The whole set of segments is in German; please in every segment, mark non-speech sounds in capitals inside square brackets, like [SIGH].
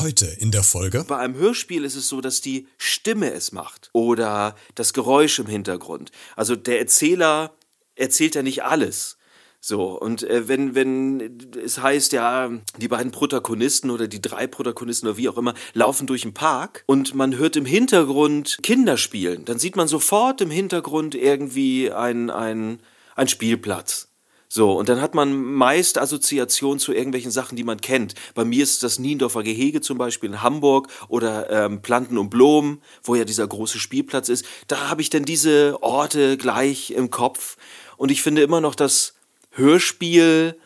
Heute in der Folge. Bei einem Hörspiel ist es so, dass die Stimme es macht oder das Geräusch im Hintergrund. Also der Erzähler erzählt ja nicht alles. So, und äh, wenn, wenn es heißt, ja, die beiden Protagonisten oder die drei Protagonisten oder wie auch immer laufen durch den Park und man hört im Hintergrund Kinder spielen, dann sieht man sofort im Hintergrund irgendwie ein, ein, ein Spielplatz. So, und dann hat man meist Assoziation zu irgendwelchen Sachen, die man kennt. Bei mir ist das Niendorfer Gehege zum Beispiel in Hamburg oder ähm, Planten und Blumen, wo ja dieser große Spielplatz ist. Da habe ich dann diese Orte gleich im Kopf. Und ich finde immer noch, dass Hörspiel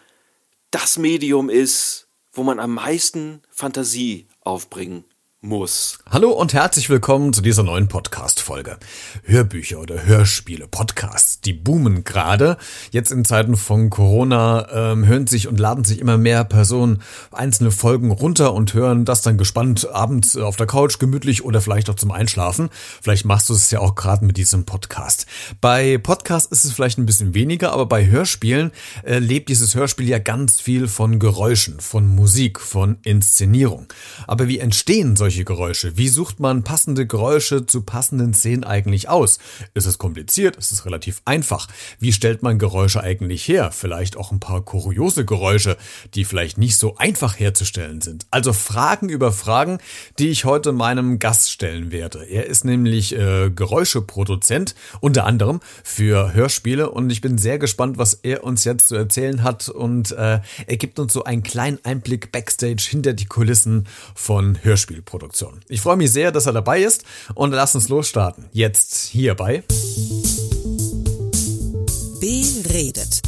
das Medium ist, wo man am meisten Fantasie aufbringen muss. Hallo und herzlich willkommen zu dieser neuen Podcast-Folge. Hörbücher oder Hörspiele, Podcasts, die boomen gerade. Jetzt in Zeiten von Corona ähm, hören sich und laden sich immer mehr Personen einzelne Folgen runter und hören das dann gespannt abends auf der Couch gemütlich oder vielleicht auch zum Einschlafen. Vielleicht machst du es ja auch gerade mit diesem Podcast. Bei Podcast ist es vielleicht ein bisschen weniger, aber bei Hörspielen äh, lebt dieses Hörspiel ja ganz viel von Geräuschen, von Musik, von Inszenierung. Aber wie entstehen solche solche Geräusche? Wie sucht man passende Geräusche zu passenden Szenen eigentlich aus? Ist es kompliziert? Ist es relativ einfach? Wie stellt man Geräusche eigentlich her? Vielleicht auch ein paar kuriose Geräusche, die vielleicht nicht so einfach herzustellen sind. Also Fragen über Fragen, die ich heute meinem Gast stellen werde. Er ist nämlich äh, Geräuscheproduzent, unter anderem für Hörspiele und ich bin sehr gespannt, was er uns jetzt zu erzählen hat und äh, er gibt uns so einen kleinen Einblick backstage hinter die Kulissen von Hörspielproduktionen. Produktion. Ich freue mich sehr, dass er dabei ist und lass uns losstarten. Jetzt hier bei Beredet.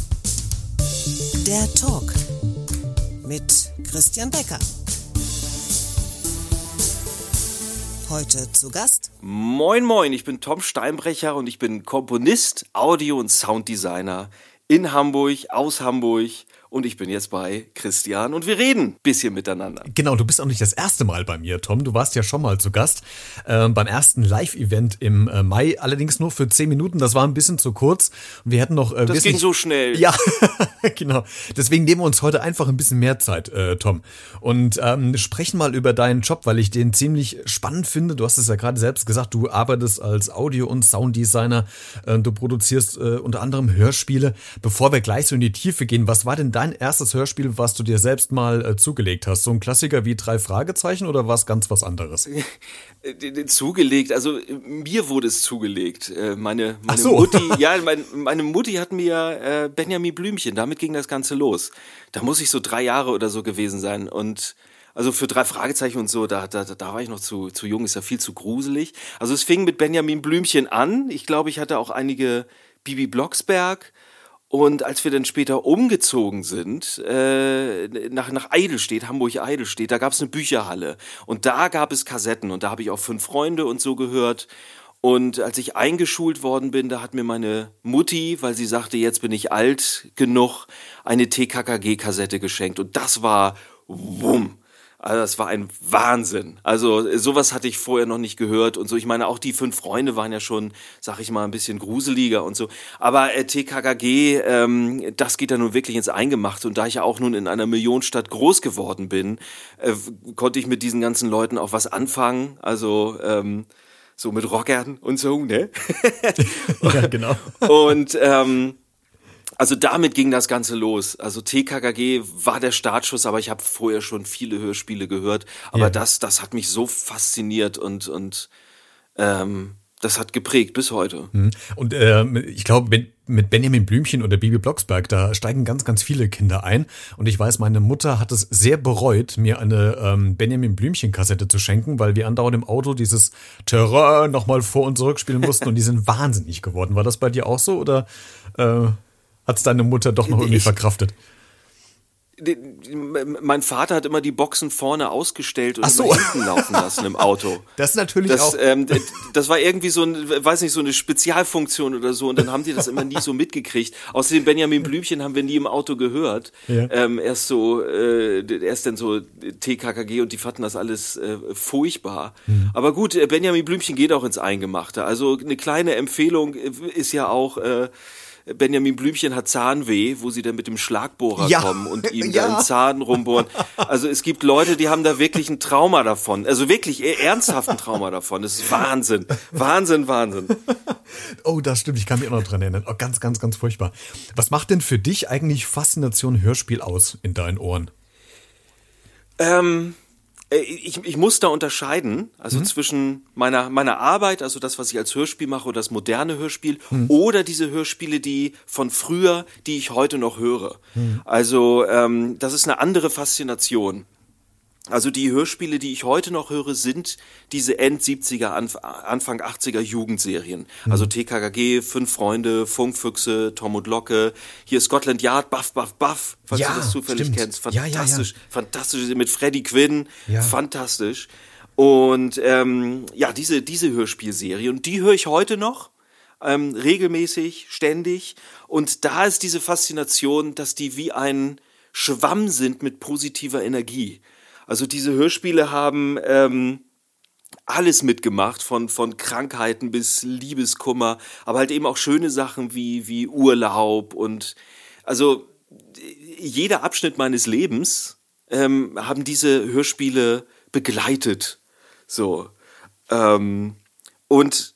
Der Talk mit Christian Becker. Heute zu Gast. Moin, moin, ich bin Tom Steinbrecher und ich bin Komponist, Audio- und Sounddesigner in Hamburg, aus Hamburg und ich bin jetzt bei Christian und wir reden ein bisschen miteinander. Genau, du bist auch nicht das erste Mal bei mir, Tom. Du warst ja schon mal zu Gast äh, beim ersten Live-Event im äh, Mai, allerdings nur für zehn Minuten. Das war ein bisschen zu kurz. Wir hätten noch. Äh, das ging so schnell. Ja, [LAUGHS] genau. Deswegen nehmen wir uns heute einfach ein bisschen mehr Zeit, äh, Tom. Und ähm, sprechen mal über deinen Job, weil ich den ziemlich spannend finde. Du hast es ja gerade selbst gesagt, du arbeitest als Audio- und Sounddesigner. Äh, du produzierst äh, unter anderem Hörspiele. Bevor wir gleich so in die Tiefe gehen, was war denn dein erstes Hörspiel, was du dir selbst mal äh, zugelegt hast? So ein Klassiker wie drei Fragezeichen oder was ganz was anderes? [LAUGHS] zugelegt, also mir wurde es zugelegt. Äh, meine, meine so. Mutti, [LAUGHS] ja, mein, meine Mutti hat mir äh, Benjamin Blümchen, damit ging das Ganze los. Da muss ich so drei Jahre oder so gewesen sein und also für drei Fragezeichen und so, da, da, da war ich noch zu, zu jung, ist ja viel zu gruselig. Also es fing mit Benjamin Blümchen an. Ich glaube, ich hatte auch einige Bibi Blocksberg und als wir dann später umgezogen sind, äh, nach, nach Eidelstedt, Hamburg-Eidelstedt, da gab es eine Bücherhalle. Und da gab es Kassetten und da habe ich auch fünf Freunde und so gehört. Und als ich eingeschult worden bin, da hat mir meine Mutti, weil sie sagte, jetzt bin ich alt genug, eine TKKG-Kassette geschenkt. Und das war wumm. Also das war ein Wahnsinn. Also sowas hatte ich vorher noch nicht gehört und so. Ich meine, auch die fünf Freunde waren ja schon, sag ich mal, ein bisschen gruseliger und so. Aber äh, TKKG, ähm, das geht ja nun wirklich ins Eingemachte. Und da ich ja auch nun in einer Millionenstadt groß geworden bin, äh, konnte ich mit diesen ganzen Leuten auch was anfangen. Also ähm, so mit Rockern und so, ne? [LAUGHS] ja, genau. [LAUGHS] und ähm, also damit ging das Ganze los. Also TKKG war der Startschuss, aber ich habe vorher schon viele Hörspiele gehört. Aber ja. das, das hat mich so fasziniert und, und ähm, das hat geprägt bis heute. Mhm. Und äh, ich glaube, mit Benjamin Blümchen oder Bibi Blocksberg, da steigen ganz, ganz viele Kinder ein. Und ich weiß, meine Mutter hat es sehr bereut, mir eine ähm, Benjamin Blümchen-Kassette zu schenken, weil wir andauernd im Auto dieses Terror nochmal vor und zurück spielen mussten und die sind [LAUGHS] wahnsinnig geworden. War das bei dir auch so oder äh, hat es deine Mutter doch noch irgendwie ich, verkraftet? mein Vater hat immer die Boxen vorne ausgestellt und Ach so. hinten laufen lassen im Auto. [LAUGHS] Das ist natürlich das, auch. Ähm, das war irgendwie so ein, weiß nicht, so eine Spezialfunktion oder so. Und dann haben die das immer nie so mitgekriegt. Außerdem Benjamin Blümchen haben wir nie im Auto gehört. Ja. Ähm, erst so, äh, erst dann so TKKG und die fanden das alles äh, furchtbar. Mhm. Aber gut, äh, Benjamin Blümchen geht auch ins Eingemachte. Also eine kleine Empfehlung ist ja auch. Äh, Benjamin Blümchen hat Zahnweh, wo sie dann mit dem Schlagbohrer ja. kommen und ihm [LAUGHS] ja. da im Zahn rumbohren. Also es gibt Leute, die haben da wirklich ein Trauma davon. Also wirklich ernsthaften Trauma davon. Das ist Wahnsinn. Wahnsinn, Wahnsinn. [LAUGHS] Oh, das stimmt. Ich kann mich auch noch dran erinnern. Oh, ganz, ganz, ganz furchtbar. Was macht denn für dich eigentlich Faszination Hörspiel aus in deinen Ohren? Ähm, äh, ich, ich muss da unterscheiden, also mhm. zwischen meiner, meiner Arbeit, also das, was ich als Hörspiel mache, oder das moderne Hörspiel, mhm. oder diese Hörspiele, die von früher, die ich heute noch höre. Mhm. Also ähm, das ist eine andere Faszination. Also die Hörspiele, die ich heute noch höre, sind diese End-70er, Anfang 80er Jugendserien. Mhm. Also TKKG, Fünf Freunde, Funkfüchse, Tom und Locke, hier Scotland Yard, Buff, Buff, Buff, falls ja, du das zufällig stimmt. kennst. Fantastisch, ja, ja, fantastisch, mit Freddie Quinn, fantastisch. Und ähm, ja, diese, diese Hörspielserie, und die höre ich heute noch. Ähm, regelmäßig, ständig. Und da ist diese Faszination, dass die wie ein Schwamm sind mit positiver Energie. Also diese Hörspiele haben ähm, alles mitgemacht, von, von Krankheiten bis Liebeskummer, aber halt eben auch schöne Sachen wie, wie Urlaub und also jeder Abschnitt meines Lebens ähm, haben diese Hörspiele begleitet. So. Ähm, und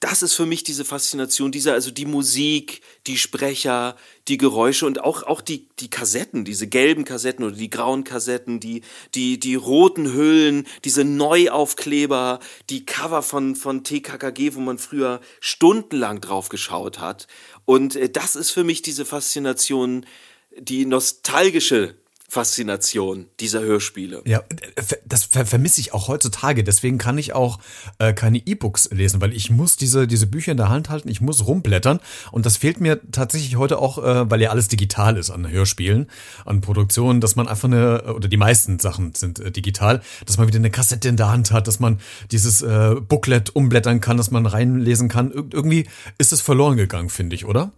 das ist für mich diese Faszination, dieser, also die Musik, die Sprecher, die Geräusche und auch, auch die, die Kassetten, diese gelben Kassetten oder die grauen Kassetten, die, die, die roten Hüllen, diese Neuaufkleber, die Cover von, von TKKG, wo man früher stundenlang drauf geschaut hat. Und äh, das ist für mich diese Faszination, die nostalgische Faszination dieser Hörspiele. Ja, das ver vermisse ich auch heutzutage. Deswegen kann ich auch äh, keine E-Books lesen, weil ich muss diese, diese Bücher in der Hand halten, ich muss rumblättern. Und das fehlt mir tatsächlich heute auch, äh, weil ja alles digital ist an Hörspielen, an Produktionen, dass man einfach eine, oder die meisten Sachen sind äh, digital, dass man wieder eine Kassette in der Hand hat, dass man dieses äh, Booklet umblättern kann, dass man reinlesen kann. Ir irgendwie ist es verloren gegangen, finde ich, oder?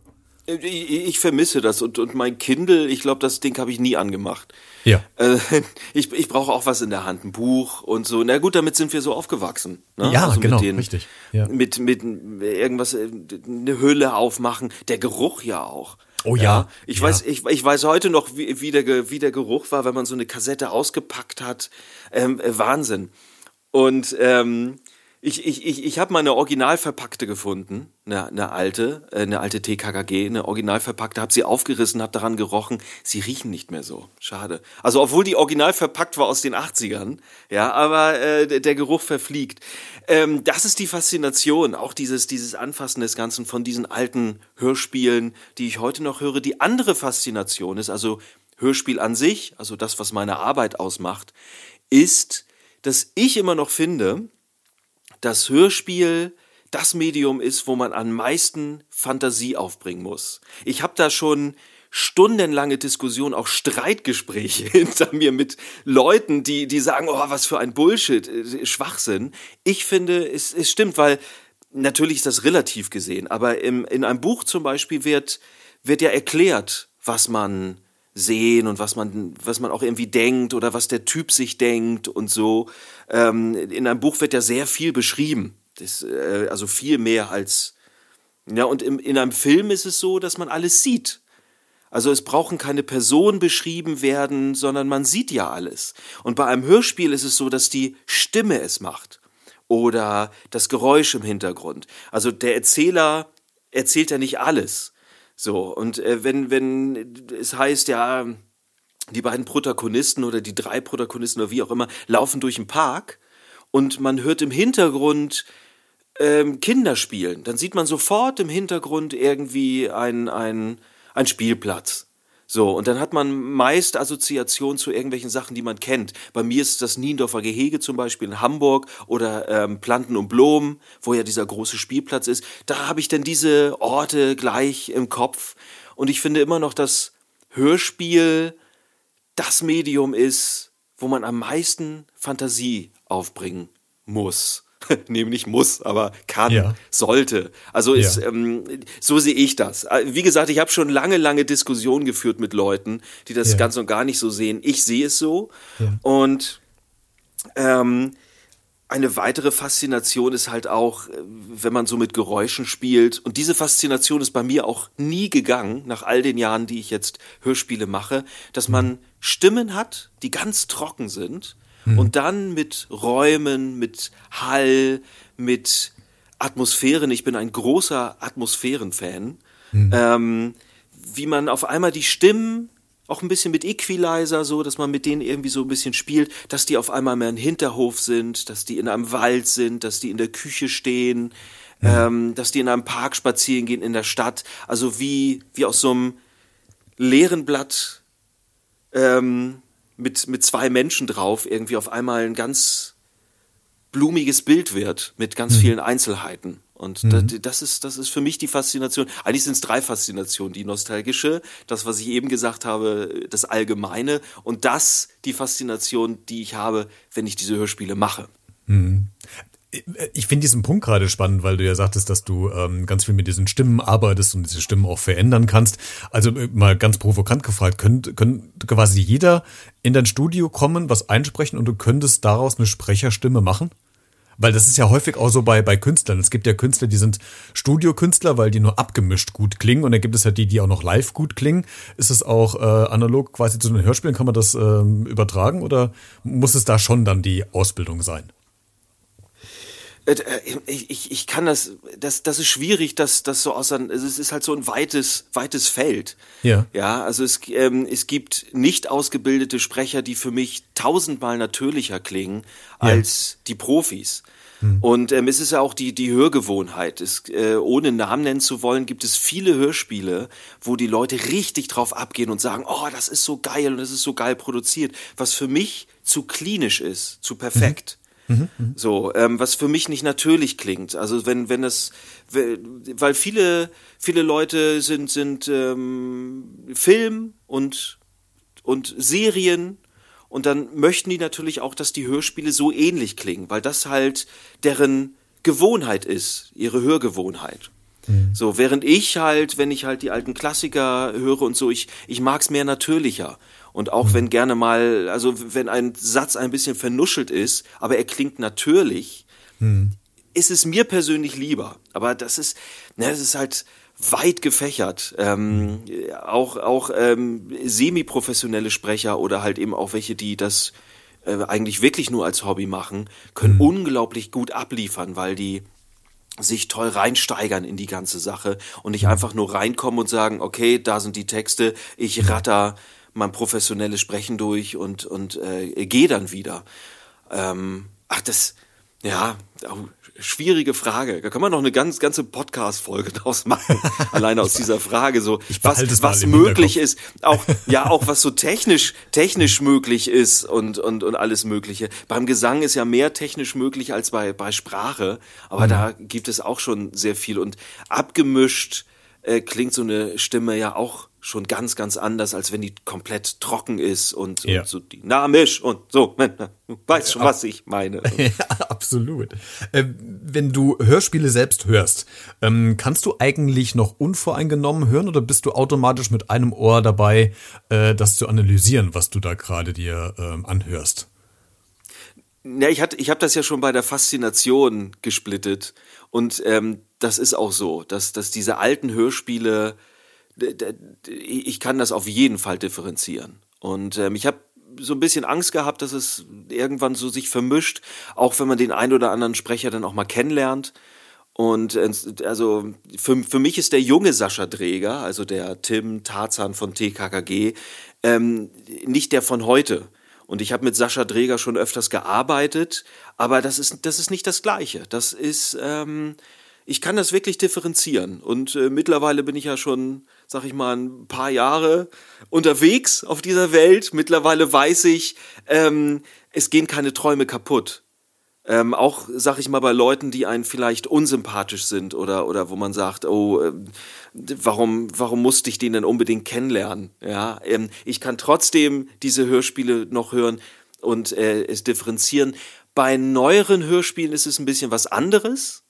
Ich, ich, vermisse das und, und mein Kindle, ich glaube, das Ding habe ich nie angemacht. Ja. Äh, [LAUGHS] ich ich brauche auch was in der Hand, ein Buch und so. Na gut, damit sind wir so aufgewachsen. Ne? Ja, also genau, den, richtig. Ja. Mit, mit irgendwas, äh, eine Hülle aufmachen, der Geruch ja auch. Oh ja. ja ich ja. weiß, ich, ich weiß heute noch, wie, wie, der, wie der Geruch war, wenn man so eine Kassette ausgepackt hat. Ähm, äh, Wahnsinn. Und ähm, ich, ich, ich, ich habe mal eine original gefunden, eine, eine alte, äh, eine alte TKKG, eine original verpackte, habe sie aufgerissen, habe daran gerochen. Sie riechen nicht mehr so. Schade. Also obwohl die original verpackt war aus den 80ern, ja, aber äh, der Geruch verfliegt. Ähm, das ist die Faszination, auch dieses, dieses Anfassen des Ganzen von diesen alten Hörspielen, die ich heute noch höre. Die andere Faszination ist also Hörspiel an sich, also das, was meine Arbeit ausmacht, ist, dass ich immer noch finde, das Hörspiel das Medium ist, wo man am meisten Fantasie aufbringen muss. Ich habe da schon stundenlange Diskussionen, auch Streitgespräche [LAUGHS] hinter mir mit Leuten, die, die sagen, oh, was für ein Bullshit, äh, Schwachsinn. Ich finde, es, es stimmt, weil natürlich ist das relativ gesehen, aber im, in einem Buch zum Beispiel wird, wird ja erklärt, was man sehen und was man, was man auch irgendwie denkt oder was der Typ sich denkt und so. Ähm, in einem Buch wird ja sehr viel beschrieben. Das, äh, also viel mehr als. Ja, und im, in einem Film ist es so, dass man alles sieht. Also es brauchen keine Personen beschrieben werden, sondern man sieht ja alles. Und bei einem Hörspiel ist es so, dass die Stimme es macht. Oder das Geräusch im Hintergrund. Also der Erzähler erzählt ja nicht alles so, und äh, wenn, wenn es heißt, ja, die beiden Protagonisten oder die drei Protagonisten oder wie auch immer laufen durch den Park und man hört im Hintergrund ähm, Kinder spielen, dann sieht man sofort im Hintergrund irgendwie ein, ein, ein Spielplatz. So, und dann hat man meist Assoziation zu irgendwelchen Sachen, die man kennt. Bei mir ist das Niendorfer Gehege zum Beispiel in Hamburg oder ähm, Planten und Blumen, wo ja dieser große Spielplatz ist. Da habe ich dann diese Orte gleich im Kopf. Und ich finde immer noch, dass Hörspiel das Medium ist, wo man am meisten Fantasie aufbringen muss. [LAUGHS] nämlich muss, aber kann, ja. sollte. Also ist, ja. ähm, so sehe ich das. Äh, wie gesagt, ich habe schon lange, lange Diskussionen geführt mit Leuten, die das ja. ganz und gar nicht so sehen. Ich sehe es so. Und ähm, eine weitere Faszination ist halt auch, äh, wenn man so mit Geräuschen spielt. Und diese Faszination ist bei mir auch nie gegangen, nach all den Jahren, die ich jetzt Hörspiele mache, dass man Stimmen hat, die ganz trocken sind hm. und dann mit Räumen, mit Hall, mit Atmosphären, ich bin ein großer Atmosphärenfan, hm. ähm, wie man auf einmal die Stimmen auch ein bisschen mit Equalizer so, dass man mit denen irgendwie so ein bisschen spielt, dass die auf einmal mehr im Hinterhof sind, dass die in einem Wald sind, dass die in der Küche stehen, mhm. ähm, dass die in einem Park spazieren gehen in der Stadt. Also wie, wie aus so einem leeren Blatt ähm, mit, mit zwei Menschen drauf irgendwie auf einmal ein ganz blumiges Bild wird mit ganz mhm. vielen Einzelheiten. Und mhm. das, das, ist, das ist für mich die Faszination. Eigentlich sind es drei Faszinationen. Die nostalgische, das, was ich eben gesagt habe, das Allgemeine und das die Faszination, die ich habe, wenn ich diese Hörspiele mache. Mhm. Ich finde diesen Punkt gerade spannend, weil du ja sagtest, dass du ähm, ganz viel mit diesen Stimmen arbeitest und diese Stimmen auch verändern kannst. Also äh, mal ganz provokant gefragt, könnte könnt quasi jeder in dein Studio kommen, was einsprechen und du könntest daraus eine Sprecherstimme machen? Weil das ist ja häufig auch so bei, bei Künstlern. Es gibt ja Künstler, die sind Studiokünstler, weil die nur abgemischt gut klingen. Und dann gibt es ja die, die auch noch live gut klingen. Ist es auch äh, analog quasi zu den Hörspielen? Kann man das ähm, übertragen oder muss es da schon dann die Ausbildung sein? Äh, äh, ich, ich, ich kann das, das, das ist schwierig, das, das so aus, es ist halt so ein weites, weites Feld. Ja. Ja, also es, ähm, es gibt nicht ausgebildete Sprecher, die für mich tausendmal natürlicher klingen als ja. die Profis. Hm. Und ähm, es ist ja auch die, die Hörgewohnheit. Es, äh, ohne Namen nennen zu wollen, gibt es viele Hörspiele, wo die Leute richtig drauf abgehen und sagen, oh, das ist so geil und das ist so geil produziert, was für mich zu klinisch ist, zu perfekt. Mhm. Mhm, so, ähm, was für mich nicht natürlich klingt. Also wenn, wenn es, weil viele, viele Leute sind, sind ähm, Film und, und Serien und dann möchten die natürlich auch, dass die Hörspiele so ähnlich klingen, weil das halt deren Gewohnheit ist, ihre Hörgewohnheit. Mhm. So, während ich halt, wenn ich halt die alten Klassiker höre und so, ich, ich mag's mehr natürlicher. Und auch mhm. wenn gerne mal, also wenn ein Satz ein bisschen vernuschelt ist, aber er klingt natürlich, mhm. ist es mir persönlich lieber. Aber das ist, ne, das ist halt weit gefächert. Ähm, auch auch ähm, semi-professionelle Sprecher oder halt eben auch welche, die das äh, eigentlich wirklich nur als Hobby machen, können mhm. unglaublich gut abliefern, weil die sich toll reinsteigern in die ganze Sache und nicht mhm. einfach nur reinkommen und sagen, okay, da sind die Texte, ich ratter mein professionelles Sprechen durch und, und äh, gehe dann wieder. Ähm, ach, das, ja, schwierige Frage. Da kann man noch eine ganz ganze Podcast-Folge [LAUGHS] draus machen. Alleine aus dieser Frage, so was, was möglich ist, auch ja auch was so technisch technisch möglich ist und und und alles Mögliche. Beim Gesang ist ja mehr technisch möglich als bei bei Sprache, aber mhm. da gibt es auch schon sehr viel und abgemischt äh, klingt so eine Stimme ja auch schon ganz, ganz anders, als wenn die komplett trocken ist und, ja. und so dynamisch und so. [LAUGHS] Du weißt schon, was ich meine. [LAUGHS] ja, absolut. Äh, wenn du Hörspiele selbst hörst, ähm, kannst du eigentlich noch unvoreingenommen hören oder bist du automatisch mit einem Ohr dabei, äh, das zu analysieren, was du da gerade dir ähm, anhörst? Ja, ich, hatte, ich habe das ja schon bei der Faszination gesplittet und ähm, das ist auch so, dass, dass diese alten Hörspiele ich kann das auf jeden Fall differenzieren. Und ähm, ich habe so ein bisschen Angst gehabt, dass es irgendwann so sich vermischt, auch wenn man den ein oder anderen Sprecher dann auch mal kennenlernt. Und äh, also für, für mich ist der junge Sascha Dreger, also der Tim Tarzan von TKKG, ähm, nicht der von heute. Und ich habe mit Sascha Dreger schon öfters gearbeitet, aber das ist, das ist nicht das Gleiche. Das ist, ähm, ich kann das wirklich differenzieren. Und äh, mittlerweile bin ich ja schon, sag ich mal, ein paar Jahre unterwegs auf dieser Welt. Mittlerweile weiß ich, ähm, es gehen keine Träume kaputt. Ähm, auch, sag ich mal, bei Leuten, die einen vielleicht unsympathisch sind oder, oder wo man sagt, oh, äh, warum, warum musste ich den denn unbedingt kennenlernen? Ja, ähm, ich kann trotzdem diese Hörspiele noch hören und äh, es differenzieren. Bei neueren Hörspielen ist es ein bisschen was anderes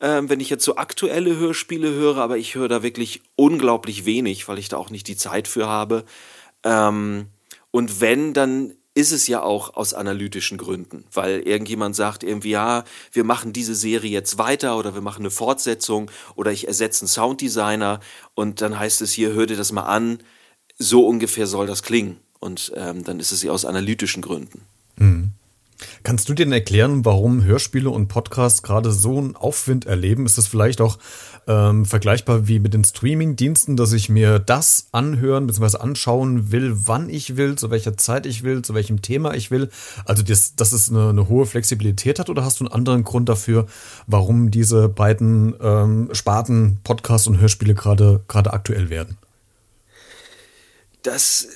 ähm, wenn ich jetzt so aktuelle Hörspiele höre, aber ich höre da wirklich unglaublich wenig, weil ich da auch nicht die Zeit für habe. Ähm, und wenn, dann ist es ja auch aus analytischen Gründen, weil irgendjemand sagt irgendwie, ja, wir machen diese Serie jetzt weiter oder wir machen eine Fortsetzung oder ich ersetze einen Sounddesigner und dann heißt es hier, hör dir das mal an, so ungefähr soll das klingen. Und ähm, dann ist es ja aus analytischen Gründen. Mhm. Kannst du dir denn erklären, warum Hörspiele und Podcasts gerade so einen Aufwind erleben? Ist das vielleicht auch ähm, vergleichbar wie mit den Streaming-Diensten, dass ich mir das anhören bzw. anschauen will, wann ich will, zu welcher Zeit ich will, zu welchem Thema ich will? Also, das, dass es eine, eine hohe Flexibilität hat oder hast du einen anderen Grund dafür, warum diese beiden ähm, Sparten Podcasts und Hörspiele gerade gerade aktuell werden? Das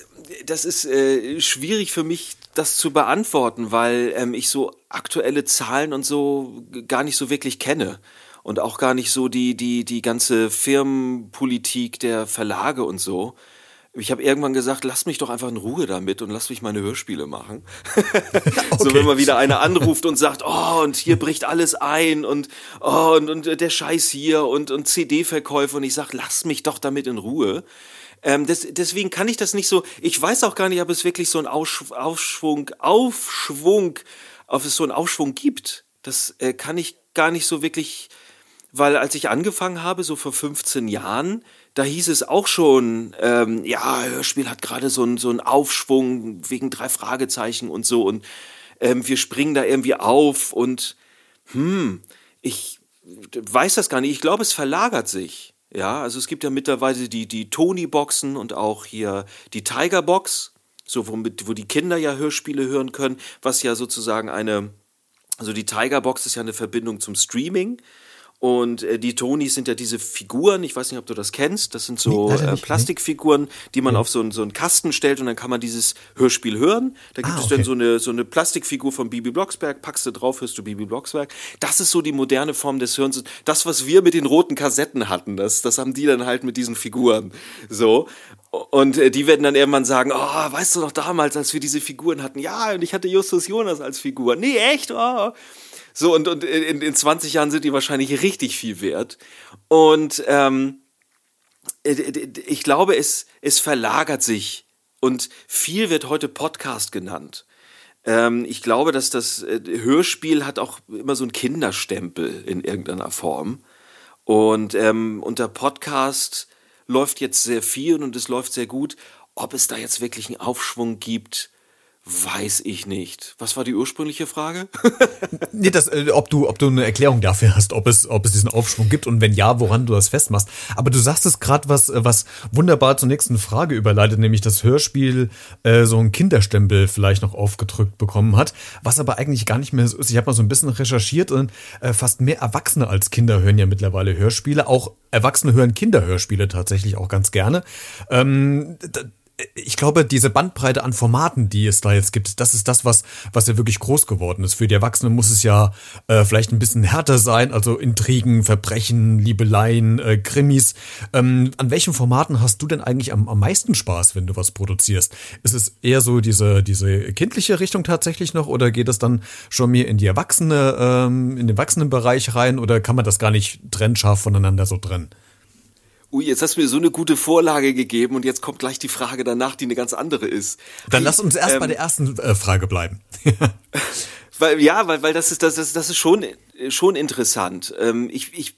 das ist äh, schwierig für mich, das zu beantworten, weil ähm, ich so aktuelle Zahlen und so gar nicht so wirklich kenne und auch gar nicht so die die die ganze Firmenpolitik der Verlage und so. Ich habe irgendwann gesagt, lass mich doch einfach in Ruhe damit und lass mich meine Hörspiele machen. okay. [LAUGHS] So wenn mal wieder einer anruft und sagt, oh, und hier bricht alles ein und oh, und, und der Scheiß hier und, und CD-Verkäufe und ich sag, lass mich doch damit in Ruhe. Ähm, das, deswegen kann ich das nicht so, ich weiß auch gar nicht, ob es wirklich so einen Aufschwung, Aufschwung, ob es so einen Aufschwung gibt. Das äh, kann ich gar nicht so wirklich, weil als ich angefangen habe, so vor 15 Jahren, da hieß es auch schon, ähm, ja, Hörspiel hat gerade so einen so Aufschwung wegen drei Fragezeichen und so und ähm, wir springen da irgendwie auf und hm, ich weiß das gar nicht. Ich glaube, es verlagert sich. Ja, also es gibt ja mittlerweile die, die Tony-Boxen und auch hier die Tiger-Box, so womit, wo die Kinder ja Hörspiele hören können, was ja sozusagen eine, also die Tiger-Box ist ja eine Verbindung zum Streaming. Und äh, die Tonis sind ja diese Figuren, ich weiß nicht, ob du das kennst, das sind so nee, äh, Plastikfiguren, die man ja. auf so, einen, so einen Kasten stellt und dann kann man dieses Hörspiel hören. Da gibt ah, es okay. dann so eine, so eine Plastikfigur von Bibi Blocksberg, packst du drauf, hörst du Bibi Blocksberg. Das ist so die moderne Form des Hörens. Das, was wir mit den roten Kassetten hatten, das, das haben die dann halt mit diesen Figuren. So. Und äh, die werden dann irgendwann sagen, oh, weißt du noch damals, als wir diese Figuren hatten? Ja, und ich hatte Justus Jonas als Figur. Nee, echt? Oh. So, und, und in, in 20 Jahren sind die wahrscheinlich richtig viel wert. Und ähm, äh, ich glaube, es, es verlagert sich. Und viel wird heute Podcast genannt. Ähm, ich glaube, dass das äh, Hörspiel hat auch immer so einen Kinderstempel in irgendeiner Form. Und ähm, unter Podcast läuft jetzt sehr viel und es läuft sehr gut. Ob es da jetzt wirklich einen Aufschwung gibt, Weiß ich nicht. Was war die ursprüngliche Frage? [LAUGHS] nee, das, äh, ob du, ob du eine Erklärung dafür hast, ob es, ob es diesen Aufschwung gibt und wenn ja, woran du das festmachst. Aber du sagst es gerade, was, was wunderbar zur nächsten Frage überleitet, nämlich das Hörspiel äh, so ein Kinderstempel vielleicht noch aufgedrückt bekommen hat, was aber eigentlich gar nicht mehr so ist. Ich habe mal so ein bisschen recherchiert und äh, fast mehr Erwachsene als Kinder hören ja mittlerweile Hörspiele. Auch Erwachsene hören Kinderhörspiele tatsächlich auch ganz gerne. Ähm, ich glaube, diese Bandbreite an Formaten, die es da jetzt gibt, das ist das, was, was ja wirklich groß geworden ist. Für die Erwachsenen muss es ja äh, vielleicht ein bisschen härter sein, also Intrigen, Verbrechen, Liebeleien, äh, Krimis. Ähm, an welchen Formaten hast du denn eigentlich am, am meisten Spaß, wenn du was produzierst? Ist es eher so diese, diese kindliche Richtung tatsächlich noch oder geht es dann schon mehr in die Erwachsene, ähm, in den Erwachsenenbereich rein oder kann man das gar nicht trennscharf voneinander so trennen? Ui, jetzt hast du mir so eine gute Vorlage gegeben und jetzt kommt gleich die Frage danach, die eine ganz andere ist. Dann lass uns erst ähm, bei der ersten äh, Frage bleiben. [LAUGHS] weil, ja, weil, weil das ist, das ist, das ist schon, schon interessant. Ähm, ich, ich,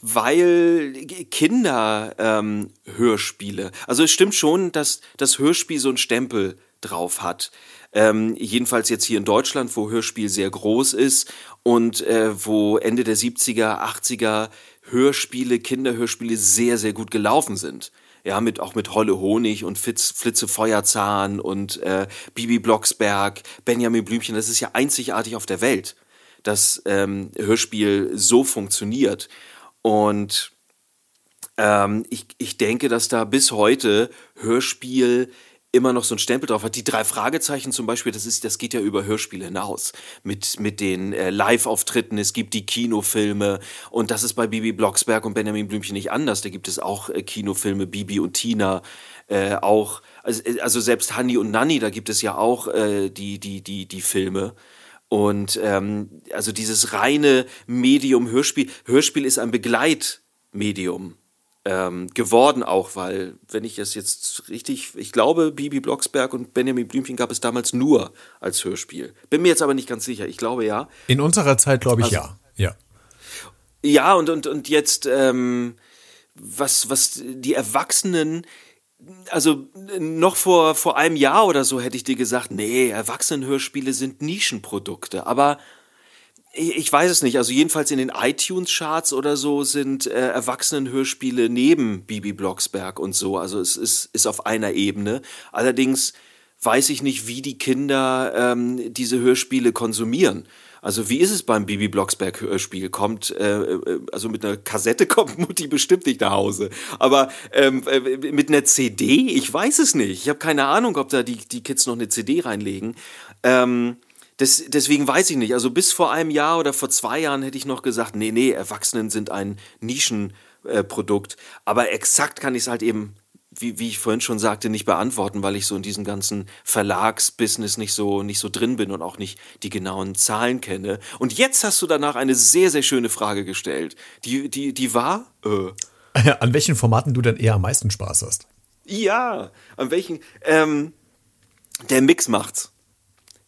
weil Kinder ähm, Hörspiele, also es stimmt schon, dass das Hörspiel so einen Stempel drauf hat. Ähm, jedenfalls jetzt hier in Deutschland, wo Hörspiel sehr groß ist und äh, wo Ende der 70er, 80er Hörspiele, Kinderhörspiele sehr, sehr gut gelaufen sind. Ja, mit, auch mit Holle Honig und Fitz, Flitze Feuerzahn und äh, Bibi Blocksberg, Benjamin Blümchen. Das ist ja einzigartig auf der Welt, dass ähm, Hörspiel so funktioniert. Und ähm, ich, ich denke, dass da bis heute Hörspiel immer noch so ein Stempel drauf hat. Die drei Fragezeichen zum Beispiel, das ist, das geht ja über Hörspiele hinaus. Mit, mit den äh, Live-Auftritten, es gibt die Kinofilme und das ist bei Bibi Blocksberg und Benjamin Blümchen nicht anders. Da gibt es auch äh, Kinofilme, Bibi und Tina, äh, auch, also, äh, also selbst Hanni und Nanni, da gibt es ja auch äh, die, die, die, die Filme. Und ähm, also dieses reine Medium Hörspiel, Hörspiel ist ein Begleitmedium ähm, geworden auch, weil, wenn ich es jetzt richtig, ich glaube, Bibi Blocksberg und Benjamin Blümchen gab es damals nur als Hörspiel. Bin mir jetzt aber nicht ganz sicher. Ich glaube ja. In unserer Zeit glaube ich also, ja. Ja. Ja, und, und, und jetzt, ähm, was, was die Erwachsenen, also noch vor, vor einem Jahr oder so hätte ich dir gesagt, nee, Erwachsenenhörspiele sind Nischenprodukte. Aber ich weiß es nicht. Also jedenfalls in den iTunes-Charts oder so sind äh, Erwachsenenhörspiele neben Bibi Blocksberg und so. Also es ist, ist auf einer Ebene. Allerdings weiß ich nicht, wie die Kinder ähm, diese Hörspiele konsumieren. Also wie ist es beim Bibi Blocksberg Hörspiel? Kommt äh, äh, also mit einer Kassette [LAUGHS] kommt Mutti bestimmt nicht nach Hause, aber ähm, äh, mit einer CD, ich weiß es nicht. Ich habe keine Ahnung, ob da die die Kids noch eine CD reinlegen. Ähm, das, deswegen weiß ich nicht. Also bis vor einem Jahr oder vor zwei Jahren hätte ich noch gesagt, nee, nee, Erwachsenen sind ein Nischenprodukt. Äh, Aber exakt kann ich es halt eben, wie, wie ich vorhin schon sagte, nicht beantworten, weil ich so in diesem ganzen Verlagsbusiness nicht so, nicht so drin bin und auch nicht die genauen Zahlen kenne. Und jetzt hast du danach eine sehr, sehr schöne Frage gestellt. Die, die, die war? Äh. An welchen Formaten du denn eher am meisten Spaß hast? Ja, an welchen? Ähm, der Mix macht's.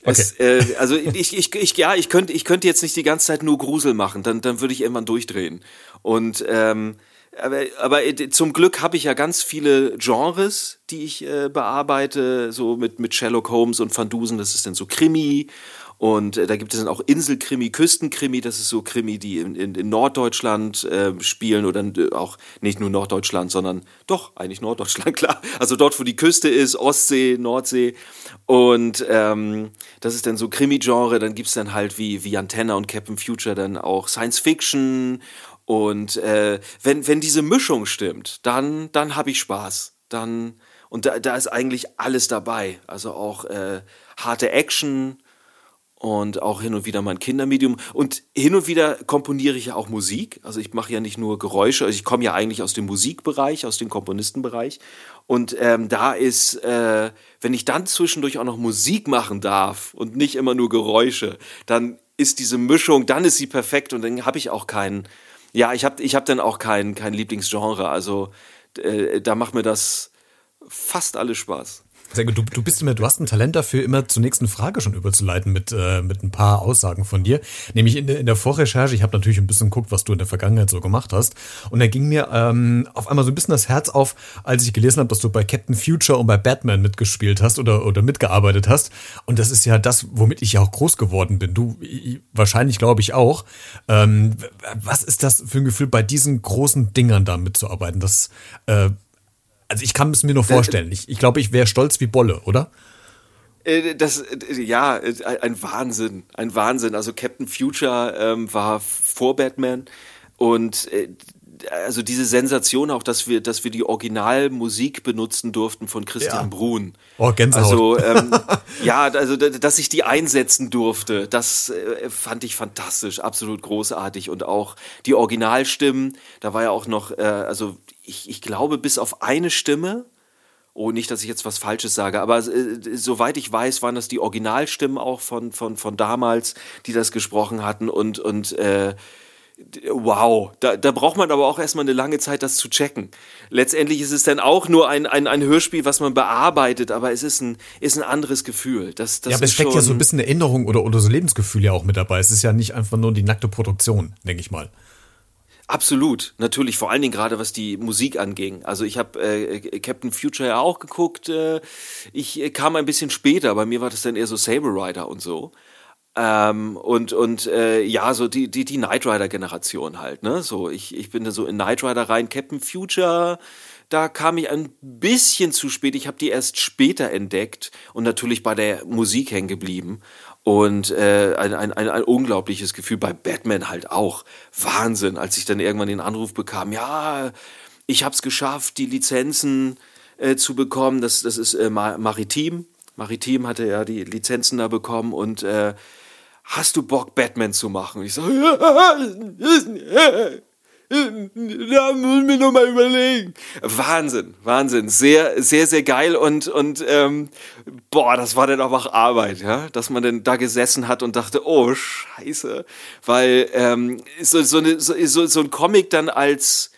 Okay. Es, äh, also ich, ich, ich, ja, ich könnte, ich könnte jetzt nicht die ganze Zeit nur Grusel machen, dann, dann würde ich irgendwann durchdrehen. Und ähm, aber, aber äh, zum Glück habe ich ja ganz viele Genres, die ich äh, bearbeite, so mit, mit Sherlock Holmes und Van Dusen, das ist dann so Krimi und äh, da gibt es dann auch Inselkrimi, Küstenkrimi, das ist so Krimi, die in, in, in Norddeutschland äh, spielen oder äh, auch nicht nur Norddeutschland, sondern doch eigentlich Norddeutschland, [LAUGHS] klar. Also dort, wo die Küste ist, Ostsee, Nordsee. Und ähm, das ist dann so Krimi-Genre. Dann gibt es dann halt wie, wie Antenna und Captain Future dann auch Science Fiction. Und äh, wenn, wenn diese Mischung stimmt, dann, dann habe ich Spaß. Dann, und da, da ist eigentlich alles dabei. Also auch äh, harte Action, und auch hin und wieder mein Kindermedium. Und hin und wieder komponiere ich ja auch Musik. Also ich mache ja nicht nur Geräusche, also ich komme ja eigentlich aus dem Musikbereich, aus dem Komponistenbereich. Und ähm, da ist, äh, wenn ich dann zwischendurch auch noch Musik machen darf und nicht immer nur Geräusche, dann ist diese Mischung, dann ist sie perfekt und dann habe ich auch keinen, ja, ich habe ich hab dann auch kein, kein Lieblingsgenre. Also äh, da macht mir das fast alles Spaß. Sehr gut. Du, du bist immer, du hast ein Talent dafür, immer zur nächsten Frage schon überzuleiten mit, äh, mit ein paar Aussagen von dir. Nämlich in, in der Vorrecherche, ich habe natürlich ein bisschen geguckt, was du in der Vergangenheit so gemacht hast. Und da ging mir ähm, auf einmal so ein bisschen das Herz auf, als ich gelesen habe, dass du bei Captain Future und bei Batman mitgespielt hast oder, oder mitgearbeitet hast. Und das ist ja das, womit ich ja auch groß geworden bin. Du wahrscheinlich, glaube ich, auch. Ähm, was ist das für ein Gefühl, bei diesen großen Dingern da mitzuarbeiten? Das äh, also ich kann es mir nur vorstellen. Ich, ich glaube, ich wäre stolz wie Bolle, oder? Äh, das, äh, ja, äh, ein Wahnsinn, ein Wahnsinn. Also Captain Future ähm, war vor Batman und äh, also diese Sensation auch, dass wir, dass wir die Originalmusik benutzen durften von Christian ja. Brun. Oh, Gänsehaut. Also ähm, [LAUGHS] ja, also dass ich die einsetzen durfte, das äh, fand ich fantastisch, absolut großartig und auch die Originalstimmen. Da war ja auch noch, äh, also ich, ich glaube, bis auf eine Stimme, oh, nicht, dass ich jetzt was Falsches sage, aber äh, soweit ich weiß, waren das die Originalstimmen auch von, von, von damals, die das gesprochen hatten und, und äh, wow, da, da braucht man aber auch erstmal eine lange Zeit, das zu checken. Letztendlich ist es dann auch nur ein, ein, ein Hörspiel, was man bearbeitet, aber es ist ein, ist ein anderes Gefühl. Das, das ja, aber es steckt ja so ein bisschen Erinnerung oder, oder so Lebensgefühl ja auch mit dabei. Es ist ja nicht einfach nur die nackte Produktion, denke ich mal. Absolut, natürlich, vor allen Dingen gerade was die Musik anging. Also ich habe äh, Captain Future ja auch geguckt. Äh, ich äh, kam ein bisschen später, bei mir war das dann eher so Saber Rider und so. Ähm, und und äh, ja, so die, die, die Knight Rider-Generation halt, ne? So, ich, ich bin da so in Knight Rider rein, Captain Future, da kam ich ein bisschen zu spät. Ich habe die erst später entdeckt und natürlich bei der Musik hängen geblieben. Und äh, ein, ein, ein, ein unglaubliches Gefühl bei Batman halt auch. Wahnsinn, als ich dann irgendwann den Anruf bekam, ja, ich habe es geschafft, die Lizenzen äh, zu bekommen. Das, das ist äh, Maritim. Maritim hatte ja die Lizenzen da bekommen und äh, hast du Bock, Batman zu machen? Und ich so, [LAUGHS] ja, da muss mir noch mal überlegen. Wahnsinn, Wahnsinn, sehr, sehr, sehr geil und und ähm, boah, das war dann auch auch Arbeit, ja, dass man dann da gesessen hat und dachte, oh Scheiße, weil ähm, so so, eine, so, so ein Comic dann als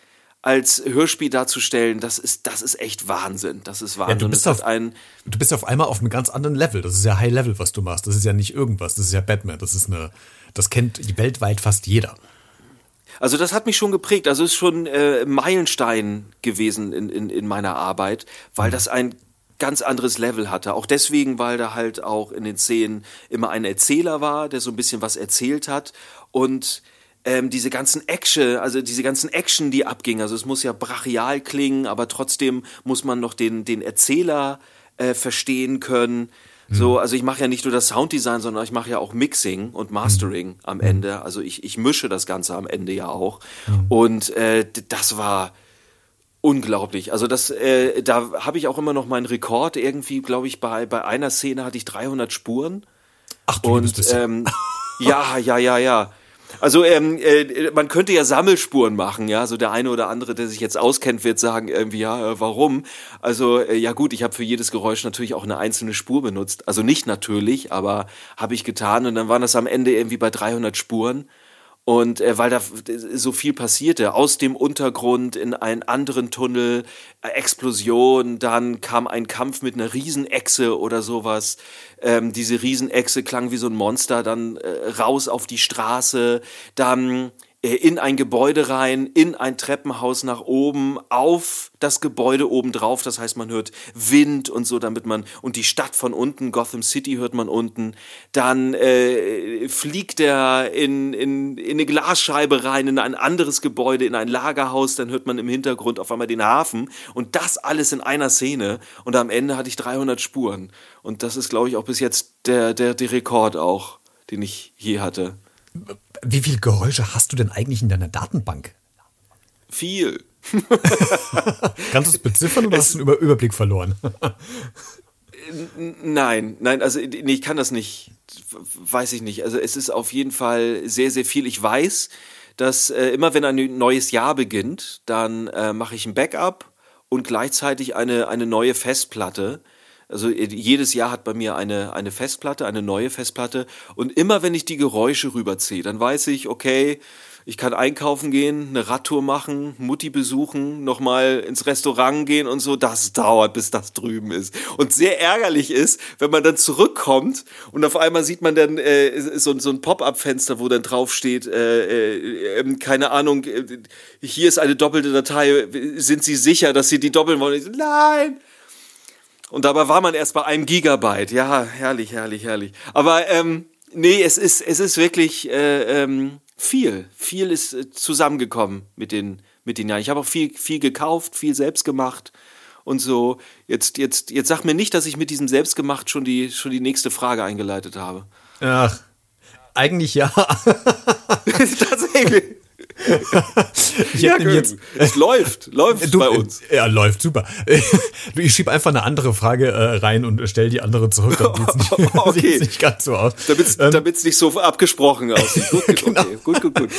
als Hörspiel darzustellen, das ist, das ist echt Wahnsinn. Das ist Wahnsinn. Ja, du, bist auf, ein, du bist auf einmal auf einem ganz anderen Level. Das ist ja High Level, was du machst. Das ist ja nicht irgendwas. Das ist ja Batman. Das ist eine, das kennt weltweit fast jeder. Also das hat mich schon geprägt. Also es ist schon äh, Meilenstein gewesen in, in, in meiner Arbeit, weil mhm. das ein ganz anderes Level hatte. Auch deswegen, weil da halt auch in den Szenen immer ein Erzähler war, der so ein bisschen was erzählt hat und ähm, diese ganzen Action, also diese ganzen Action, die abging. Also es muss ja brachial klingen, aber trotzdem muss man noch den, den Erzähler äh, verstehen können. Mhm. So, also ich mache ja nicht nur das Sounddesign, sondern ich mache ja auch Mixing und Mastering mhm. am Ende. Also ich, ich mische das Ganze am Ende ja auch. Und äh, das war unglaublich. Also das, äh, da habe ich auch immer noch meinen Rekord. Irgendwie, glaube ich, bei, bei einer Szene hatte ich 300 Spuren. Ach du und, ähm, [LAUGHS] ja, ja, ja, ja. Also ähm, äh, man könnte ja Sammelspuren machen, ja. So der eine oder andere, der sich jetzt auskennt, wird sagen irgendwie ja, äh, warum? Also äh, ja gut, ich habe für jedes Geräusch natürlich auch eine einzelne Spur benutzt. Also nicht natürlich, aber habe ich getan und dann waren das am Ende irgendwie bei 300 Spuren. Und äh, weil da so viel passierte, aus dem Untergrund in einen anderen Tunnel, äh, Explosion, dann kam ein Kampf mit einer Riesenechse oder sowas. Ähm, diese Riesenechse klang wie so ein Monster, dann äh, raus auf die Straße, dann in ein Gebäude rein, in ein Treppenhaus nach oben, auf das Gebäude oben drauf. Das heißt, man hört Wind und so, damit man, und die Stadt von unten, Gotham City hört man unten. Dann äh, fliegt er in, in, in eine Glasscheibe rein, in ein anderes Gebäude, in ein Lagerhaus. Dann hört man im Hintergrund auf einmal den Hafen. Und das alles in einer Szene. Und am Ende hatte ich 300 Spuren. Und das ist, glaube ich, auch bis jetzt der, der, der Rekord auch, den ich je hatte. Wie viele Geräusche hast du denn eigentlich in deiner Datenbank? Viel. [LAUGHS] Kannst du es beziffern oder es, hast du einen Über Überblick verloren? nein, nein, also nee, ich kann das nicht, weiß ich nicht. Also es ist auf jeden Fall sehr, sehr viel. Ich weiß, dass äh, immer wenn ein neues Jahr beginnt, dann äh, mache ich ein Backup und gleichzeitig eine, eine neue Festplatte also äh, jedes Jahr hat bei mir eine, eine Festplatte, eine neue Festplatte. Und immer wenn ich die Geräusche rüberziehe, dann weiß ich, okay, ich kann einkaufen gehen, eine Radtour machen, Mutti besuchen, nochmal ins Restaurant gehen und so. Das dauert, bis das drüben ist. Und sehr ärgerlich ist, wenn man dann zurückkommt und auf einmal sieht man dann äh, so, so ein Pop-up-Fenster, wo dann draufsteht, äh, äh, ähm, keine Ahnung, äh, hier ist eine doppelte Datei. Sind Sie sicher, dass Sie die doppeln wollen? Ich so, nein! Und dabei war man erst bei einem Gigabyte. Ja, herrlich, herrlich, herrlich. Aber ähm, nee, es ist, es ist wirklich äh, ähm, viel. Viel ist äh, zusammengekommen mit den, mit den Jahren. Ich habe auch viel, viel gekauft, viel selbst gemacht und so. Jetzt, jetzt, jetzt sag mir nicht, dass ich mit diesem Selbstgemacht schon die, schon die nächste Frage eingeleitet habe. Ach, eigentlich ja. [LAUGHS] Tatsächlich ich ja, jetzt, es läuft, läuft du, bei uns. Ja, läuft, super. Ich schieb einfach eine andere Frage äh, rein und stell die andere zurück. Nicht, [LAUGHS] okay. nicht ganz so aus. Damit ähm, nicht so abgesprochen aussieht. [LAUGHS] Gut, genau. okay. gut, gut, gut.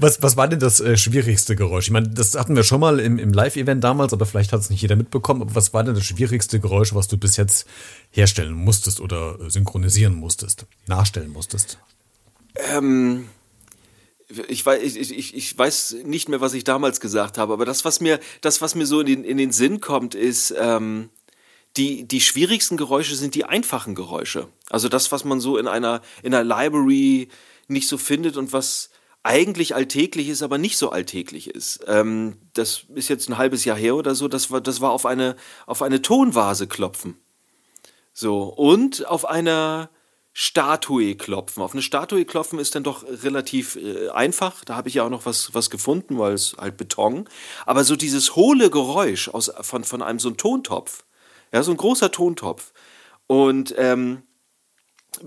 Was, was war denn das äh, schwierigste Geräusch? Ich meine, das hatten wir schon mal im, im Live-Event damals, aber vielleicht hat es nicht jeder mitbekommen. Aber was war denn das schwierigste Geräusch, was du bis jetzt herstellen musstest oder synchronisieren musstest, nachstellen musstest? Ähm ich weiß, ich, ich, ich weiß nicht mehr, was ich damals gesagt habe, aber das, was mir, das, was mir so in den, in den Sinn kommt, ist, ähm, die, die schwierigsten Geräusche sind die einfachen Geräusche. Also das, was man so in einer, in einer Library nicht so findet und was eigentlich alltäglich ist, aber nicht so alltäglich ist. Ähm, das ist jetzt ein halbes Jahr her oder so, das war, das war auf eine, auf eine Tonvase klopfen. So, und auf einer, Statue klopfen. Auf eine Statue klopfen ist dann doch relativ äh, einfach. Da habe ich ja auch noch was, was gefunden, weil es halt Beton. Aber so dieses hohle Geräusch aus, von, von einem so einem Tontopf, ja, so ein großer Tontopf. Und ähm,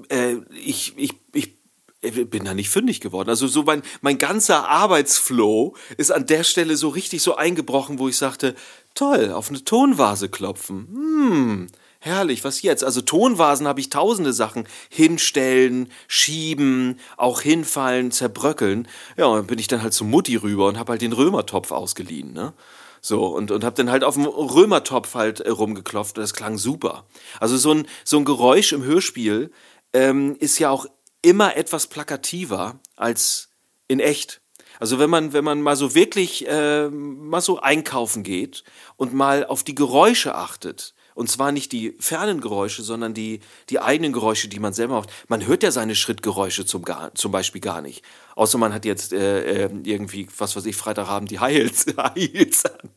äh, ich, ich, ich bin da nicht fündig geworden. Also so mein, mein ganzer Arbeitsflow ist an der Stelle so richtig so eingebrochen, wo ich sagte, toll, auf eine Tonvase klopfen. Hm, herrlich, was jetzt? Also Tonvasen habe ich tausende Sachen. Hinstellen, schieben, auch hinfallen, zerbröckeln. Ja, und dann bin ich dann halt zu Mutti rüber und habe halt den Römertopf ausgeliehen, ne? So, und, und habe dann halt auf dem Römertopf halt äh, rumgeklopft und das klang super. Also so ein, so ein Geräusch im Hörspiel ähm, ist ja auch immer etwas plakativer als in echt. Also wenn man, wenn man mal so wirklich äh, mal so einkaufen geht und mal auf die Geräusche achtet, und zwar nicht die fernen Geräusche, sondern die, die eigenen Geräusche, die man selber macht. Man hört ja seine Schrittgeräusche zum, zum Beispiel gar nicht. Außer man hat jetzt äh, äh irgendwie, was weiß ich, Freitagabend die High [LAUGHS] Heels an.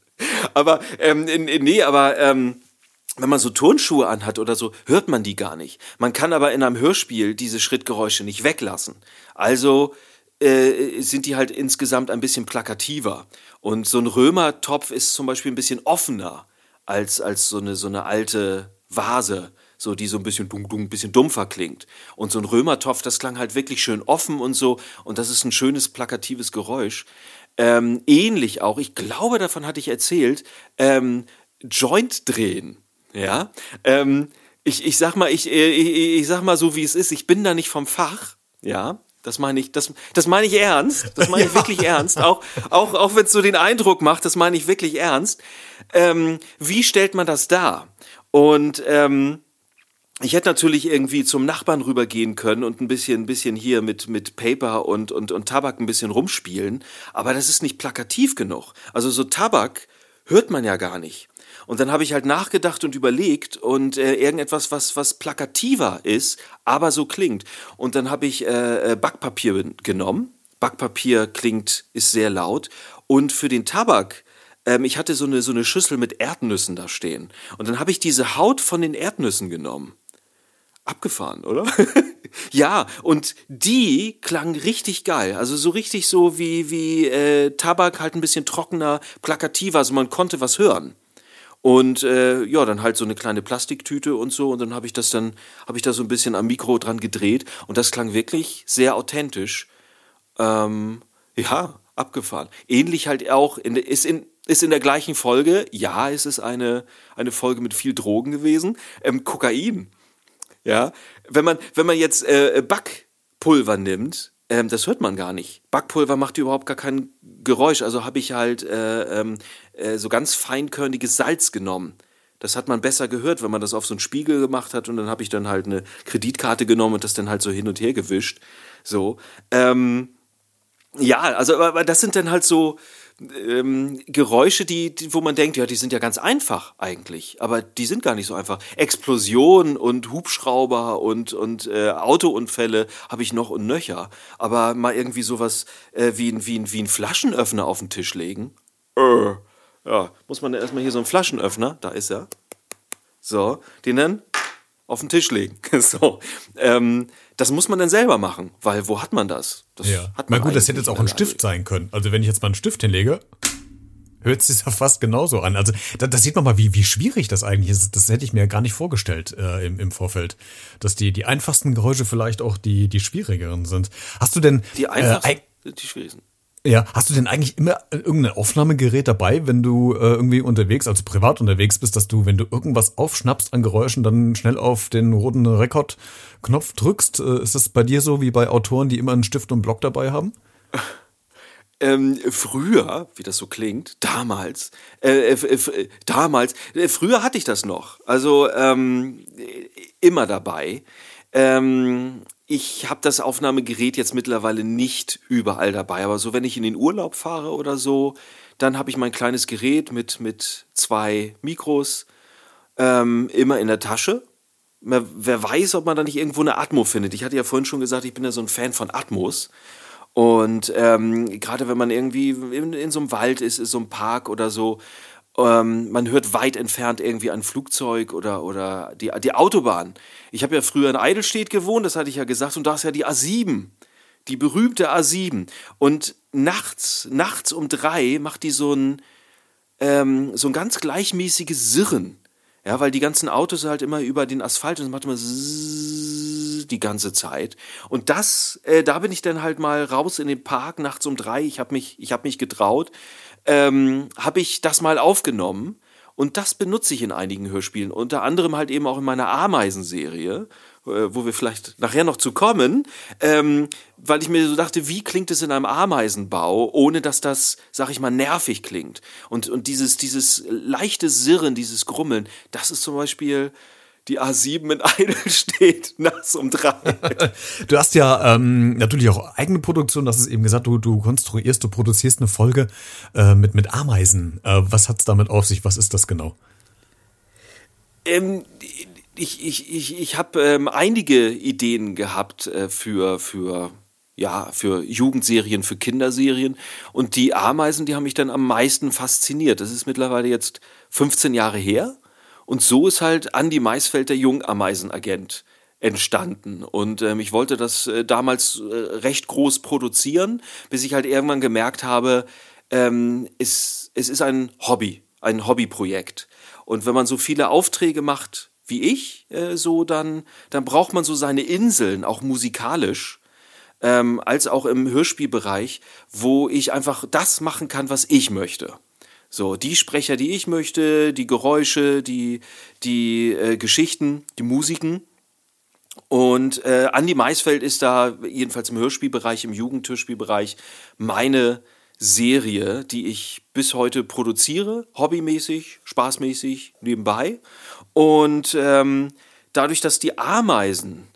Aber, ähm, nee, aber... Ähm, wenn man so Turnschuhe anhat oder so, hört man die gar nicht. Man kann aber in einem Hörspiel diese Schrittgeräusche nicht weglassen. Also äh, sind die halt insgesamt ein bisschen plakativer. Und so ein Römertopf ist zum Beispiel ein bisschen offener als, als so, eine, so eine alte Vase, so die so ein bisschen dung, dung, ein bisschen dumpfer klingt. Und so ein Römertopf, das klang halt wirklich schön offen und so. Und das ist ein schönes plakatives Geräusch. Ähm, ähnlich auch, ich glaube, davon hatte ich erzählt, ähm, Joint drehen. Ja, ähm, ich, ich sag mal, ich, äh, ich, ich sag mal so, wie es ist. Ich bin da nicht vom Fach. Ja, das meine ich, das, das meine ich ernst. Das meine ich ja. wirklich ernst. Auch, auch, auch wenn es so den Eindruck macht, das meine ich wirklich ernst. Ähm, wie stellt man das dar? Und ähm, ich hätte natürlich irgendwie zum Nachbarn rübergehen können und ein bisschen, ein bisschen hier mit, mit Paper und, und, und Tabak ein bisschen rumspielen. Aber das ist nicht plakativ genug. Also so Tabak hört man ja gar nicht. Und dann habe ich halt nachgedacht und überlegt und äh, irgendetwas, was, was plakativer ist, aber so klingt. Und dann habe ich äh, äh, Backpapier genommen. Backpapier klingt, ist sehr laut. Und für den Tabak, ähm, ich hatte so eine, so eine Schüssel mit Erdnüssen da stehen. Und dann habe ich diese Haut von den Erdnüssen genommen. Abgefahren, oder? [LAUGHS] ja, und die klang richtig geil. Also so richtig so wie, wie äh, Tabak, halt ein bisschen trockener, plakativer, also man konnte was hören. Und äh, ja, dann halt so eine kleine Plastiktüte und so. Und dann habe ich das dann, habe ich da so ein bisschen am Mikro dran gedreht. Und das klang wirklich sehr authentisch. Ähm, ja, abgefahren. Ähnlich halt auch, in, ist, in, ist in der gleichen Folge, ja, es ist eine, eine Folge mit viel Drogen gewesen. Ähm, Kokain. Ja, wenn man, wenn man jetzt äh, Backpulver nimmt, ähm, das hört man gar nicht. Backpulver macht überhaupt gar kein Geräusch. Also habe ich halt äh, ähm, äh, so ganz feinkörniges Salz genommen. Das hat man besser gehört, wenn man das auf so einen Spiegel gemacht hat und dann habe ich dann halt eine Kreditkarte genommen und das dann halt so hin und her gewischt. So. Ähm, ja, also aber das sind dann halt so, ähm, Geräusche, die, die, wo man denkt, ja, die sind ja ganz einfach eigentlich, aber die sind gar nicht so einfach. Explosionen und Hubschrauber und, und äh, Autounfälle habe ich noch und nöcher. Aber mal irgendwie sowas äh, wie, ein, wie, wie ein Flaschenöffner auf den Tisch legen. Äh, ja, muss man erstmal hier so einen Flaschenöffner, da ist er. So, den dann auf den Tisch legen. [LAUGHS] so. Ähm, das muss man dann selber machen, weil wo hat man das? das ja. Hat man Na gut, das hätte jetzt auch ein Stift sein können. Also wenn ich jetzt mal einen Stift hinlege, hört sich ja fast genauso an. Also da, da sieht man mal, wie, wie schwierig das eigentlich ist. Das hätte ich mir gar nicht vorgestellt äh, im, im Vorfeld. Dass die, die einfachsten Geräusche vielleicht auch die, die schwierigeren sind. Hast du denn. Die einfachsten äh, die schwierigsten. Ja, hast du denn eigentlich immer irgendein Aufnahmegerät dabei, wenn du äh, irgendwie unterwegs, also privat unterwegs bist, dass du, wenn du irgendwas aufschnappst an Geräuschen, dann schnell auf den roten Rekordknopf drückst? Äh, ist das bei dir so wie bei Autoren, die immer einen Stift und Block dabei haben? [LAUGHS] Ähm, früher, wie das so klingt, damals, äh, äh, äh damals, äh, früher hatte ich das noch. Also ähm, immer dabei. Ähm, ich habe das Aufnahmegerät jetzt mittlerweile nicht überall dabei, aber so wenn ich in den Urlaub fahre oder so, dann habe ich mein kleines Gerät mit, mit zwei Mikros ähm, immer in der Tasche. Wer weiß, ob man da nicht irgendwo eine Atmo findet. Ich hatte ja vorhin schon gesagt, ich bin ja so ein Fan von Atmos. Und ähm, gerade wenn man irgendwie in, in, so einem Wald ist, in so einem Park oder so, ähm, man hört weit entfernt irgendwie ein Flugzeug oder, oder die, die Autobahn. Ich habe ja früher in Eidelstedt gewohnt, das hatte ich ja gesagt, und da ist ja die A7, die berühmte A7. Und nachts, nachts um drei macht die so ein, ähm, so ein ganz gleichmäßiges Sirren. Ja, weil die ganzen Autos halt immer über den Asphalt und es macht immer die ganze Zeit. Und das, äh, da bin ich dann halt mal raus in den Park nachts um drei. Ich habe mich, ich habe mich getraut ähm, habe ich das mal aufgenommen und das benutze ich in einigen Hörspielen, unter anderem halt eben auch in meiner Ameisenserie, wo wir vielleicht nachher noch zu kommen, ähm, weil ich mir so dachte, wie klingt es in einem Ameisenbau, ohne dass das, sag ich mal, nervig klingt. Und, und dieses, dieses leichte Sirren, dieses Grummeln, das ist zum Beispiel die A7 in [LAUGHS] Eidel steht, nachts um drei. [LAUGHS] du hast ja ähm, natürlich auch eigene Produktion, das ist eben gesagt, du, du konstruierst, du produzierst eine Folge äh, mit, mit Ameisen. Äh, was hat's damit auf sich? Was ist das genau? Ähm, ich ich, ich, ich habe ähm, einige Ideen gehabt äh, für, für, ja, für Jugendserien, für Kinderserien. Und die Ameisen, die haben mich dann am meisten fasziniert. Das ist mittlerweile jetzt 15 Jahre her. Und so ist halt Andy Maisfeld der Jungameisenagent entstanden. Und ähm, ich wollte das äh, damals äh, recht groß produzieren, bis ich halt irgendwann gemerkt habe, ähm, es, es ist ein Hobby, ein Hobbyprojekt. Und wenn man so viele Aufträge macht wie ich, äh, so dann, dann braucht man so seine Inseln, auch musikalisch, ähm, als auch im Hörspielbereich, wo ich einfach das machen kann, was ich möchte. So, die Sprecher, die ich möchte, die Geräusche, die, die äh, Geschichten, die Musiken. Und äh, Andi Maisfeld ist da, jedenfalls im Hörspielbereich, im Jugendhörspielbereich, meine Serie, die ich bis heute produziere, hobbymäßig, spaßmäßig, nebenbei. Und ähm, dadurch, dass die Ameisen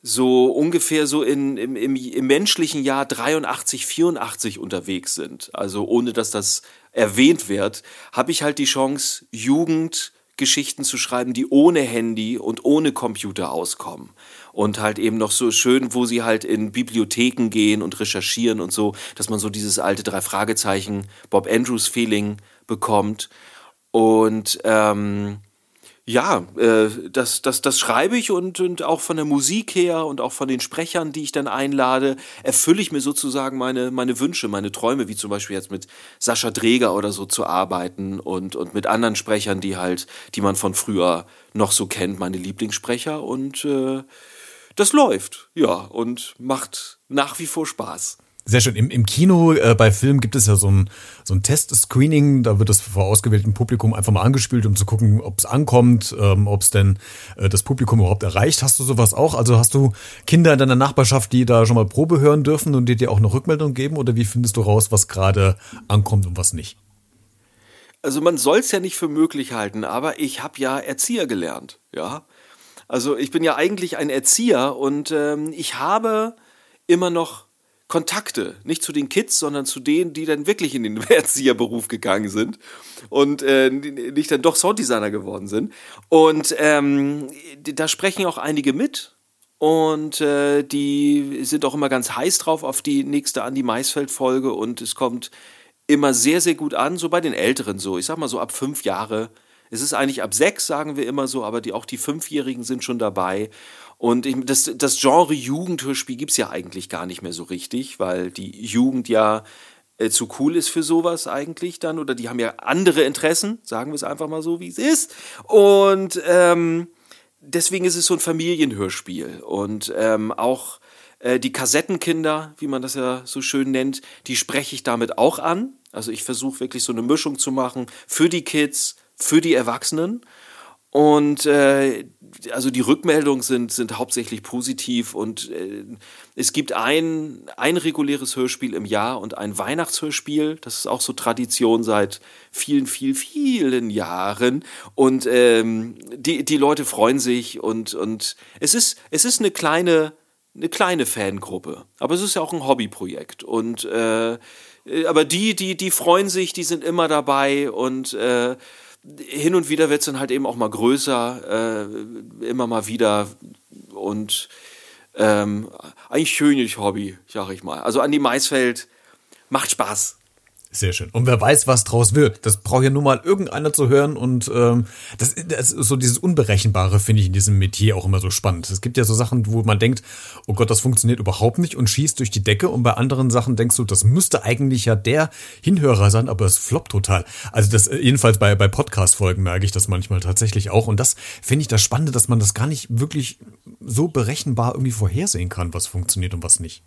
so ungefähr so in, im, im, im menschlichen Jahr 83, 84 unterwegs sind, also ohne dass das erwähnt wird, habe ich halt die Chance, Jugendgeschichten zu schreiben, die ohne Handy und ohne Computer auskommen. Und halt eben noch so schön, wo sie halt in Bibliotheken gehen und recherchieren und so, dass man so dieses alte drei Fragezeichen Bob Andrews Feeling bekommt. Und ähm, ja, äh, das, das, das schreibe ich und, und auch von der Musik her und auch von den Sprechern, die ich dann einlade, erfülle ich mir sozusagen meine, meine Wünsche, meine Träume, wie zum Beispiel jetzt mit Sascha Dreger oder so zu arbeiten und, und mit anderen Sprechern, die halt, die man von früher noch so kennt, meine Lieblingssprecher und äh, das läuft, ja, und macht nach wie vor Spaß. Sehr schön. Im, im Kino, äh, bei Filmen gibt es ja so ein, so ein Test-Screening, da wird das vor ausgewähltem Publikum einfach mal angespielt, um zu gucken, ob es ankommt, ähm, ob es denn äh, das Publikum überhaupt erreicht. Hast du sowas auch? Also hast du Kinder in deiner Nachbarschaft, die da schon mal Probe hören dürfen und die dir auch eine Rückmeldung geben? Oder wie findest du raus, was gerade ankommt und was nicht? Also man soll es ja nicht für möglich halten, aber ich habe ja Erzieher gelernt, ja. Also ich bin ja eigentlich ein Erzieher und ähm, ich habe immer noch Kontakte, nicht zu den Kids, sondern zu denen, die dann wirklich in den [LAUGHS] Erzieherberuf gegangen sind und äh, nicht dann doch Sounddesigner geworden sind. Und ähm, da sprechen auch einige mit. Und äh, die sind auch immer ganz heiß drauf auf die nächste Andi Maisfeld-Folge. Und es kommt immer sehr, sehr gut an, so bei den Älteren so. Ich sag mal so ab fünf Jahre. Es ist eigentlich ab sechs, sagen wir immer so, aber die, auch die Fünfjährigen sind schon dabei. Und ich, das, das Genre Jugendhörspiel gibt es ja eigentlich gar nicht mehr so richtig, weil die Jugend ja äh, zu cool ist für sowas eigentlich dann. Oder die haben ja andere Interessen, sagen wir es einfach mal so, wie es ist. Und ähm, deswegen ist es so ein Familienhörspiel. Und ähm, auch äh, die Kassettenkinder, wie man das ja so schön nennt, die spreche ich damit auch an. Also ich versuche wirklich so eine Mischung zu machen für die Kids, für die Erwachsenen. Und äh, also die Rückmeldungen sind, sind hauptsächlich positiv und äh, es gibt ein, ein reguläres Hörspiel im Jahr und ein Weihnachtshörspiel. Das ist auch so Tradition seit vielen, vielen, vielen Jahren. Und ähm, die, die Leute freuen sich und, und es, ist, es ist eine kleine, eine kleine Fangruppe. Aber es ist ja auch ein Hobbyprojekt. Und äh, aber die, die, die freuen sich, die sind immer dabei und äh, hin und wieder wird es dann halt eben auch mal größer, äh, immer mal wieder und ähm, ein schönes Hobby, sag ich mal. Also an die Maisfeld macht Spaß. Sehr schön. Und wer weiß, was draus wird. Das braucht ja nur mal irgendeiner zu hören. Und ähm, das, das ist so dieses Unberechenbare, finde ich in diesem Metier auch immer so spannend. Es gibt ja so Sachen, wo man denkt, oh Gott, das funktioniert überhaupt nicht und schießt durch die Decke. Und bei anderen Sachen denkst du, das müsste eigentlich ja der Hinhörer sein, aber es floppt total. Also das jedenfalls bei, bei Podcast-Folgen merke ich das manchmal tatsächlich auch. Und das finde ich das Spannende, dass man das gar nicht wirklich so berechenbar irgendwie vorhersehen kann, was funktioniert und was nicht.